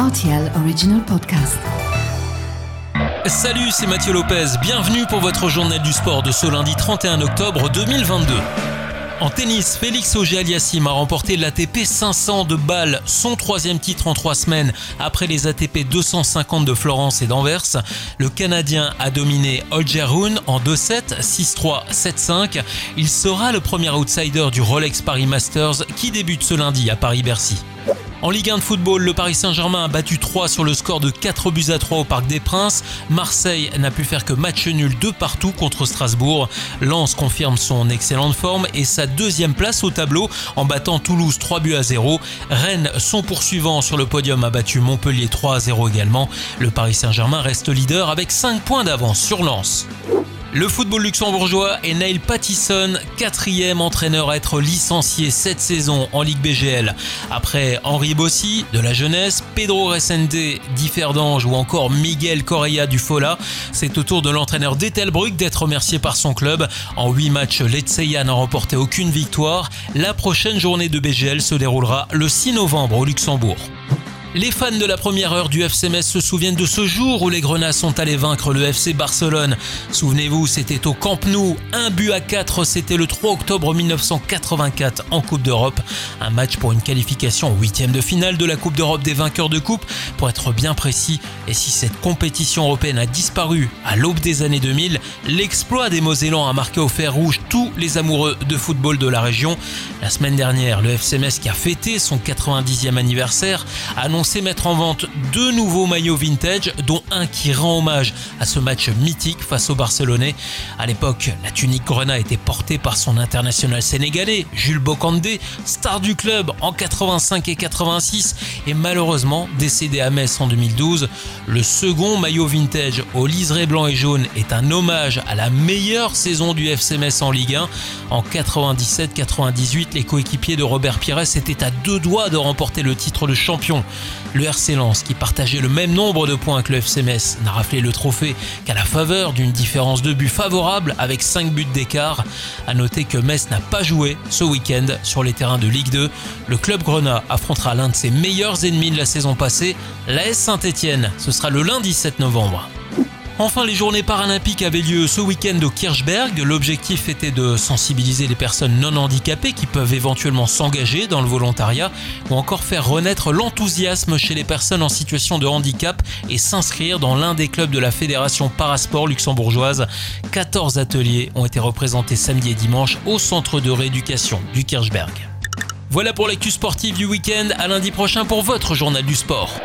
RTL Original Podcast. Salut, c'est Mathieu Lopez. Bienvenue pour votre journal du sport de ce lundi 31 octobre 2022. En tennis, Félix Auger-Aliassime a remporté l'ATP 500 de Bâle, son troisième titre en trois semaines après les ATP 250 de Florence et d'Anvers. Le Canadien a dominé Holger Rune en 2-7, 6-3, 7-5. Il sera le premier outsider du Rolex Paris Masters qui débute ce lundi à Paris-Bercy. En Ligue 1 de football, le Paris Saint-Germain a battu 3 sur le score de 4 buts à 3 au Parc des Princes. Marseille n'a pu faire que match nul de partout contre Strasbourg. Lens confirme son excellente forme et sa deuxième place au tableau en battant Toulouse 3 buts à 0. Rennes, son poursuivant sur le podium, a battu Montpellier 3 à 0 également. Le Paris Saint-Germain reste leader avec 5 points d'avance sur Lens. Le football luxembourgeois est Neil Pattison, quatrième entraîneur à être licencié cette saison en Ligue BGL. Après Henri Bossi de la jeunesse, Pedro Resende d'Ifferdange ou encore Miguel Correa du Fola, c'est au tour de l'entraîneur d'Etelbruck d'être remercié par son club. En 8 matchs, l'Etseya n'a remporté aucune victoire. La prochaine journée de BGL se déroulera le 6 novembre au Luxembourg. Les fans de la première heure du FC Metz se souviennent de ce jour où les Grenats sont allés vaincre le FC Barcelone. Souvenez-vous, c'était au Camp Nou, un but à 4, c'était le 3 octobre 1984 en Coupe d'Europe. Un match pour une qualification huitième de finale de la Coupe d'Europe des vainqueurs de coupe, pour être bien précis. Et si cette compétition européenne a disparu à l'aube des années 2000, l'exploit des Mosellans a marqué au fer rouge tous les amoureux de football de la région. La semaine dernière, le FC Metz qui a fêté son 90e anniversaire annonce sait mettre en vente deux nouveaux maillots vintage, dont un qui rend hommage à ce match mythique face au Barcelonais. À l'époque, la tunique Grenat était portée par son international sénégalais, Jules Bocandé, star du club en 85 et 86 et malheureusement décédé à Metz en 2012. Le second maillot vintage au liseré blanc et jaune est un hommage à la meilleure saison du FC Metz en Ligue 1. En 97-98, les coéquipiers de Robert Pires étaient à deux doigts de remporter le titre de champion. Le RC Lens, qui partageait le même nombre de points que le FC Metz, n'a raflé le trophée qu'à la faveur d'une différence de but favorable avec 5 buts d'écart. A noter que Metz n'a pas joué ce week-end sur les terrains de Ligue 2. Le club Grenat affrontera l'un de ses meilleurs ennemis de la saison passée, l'AS Saint-Etienne. Ce sera le lundi 7 novembre. Enfin, les journées paralympiques avaient lieu ce week-end au Kirchberg. L'objectif était de sensibiliser les personnes non handicapées qui peuvent éventuellement s'engager dans le volontariat ou encore faire renaître l'enthousiasme chez les personnes en situation de handicap et s'inscrire dans l'un des clubs de la Fédération Parasport luxembourgeoise. 14 ateliers ont été représentés samedi et dimanche au centre de rééducation du Kirchberg. Voilà pour l'actu sportive du week-end. À lundi prochain pour votre journal du sport.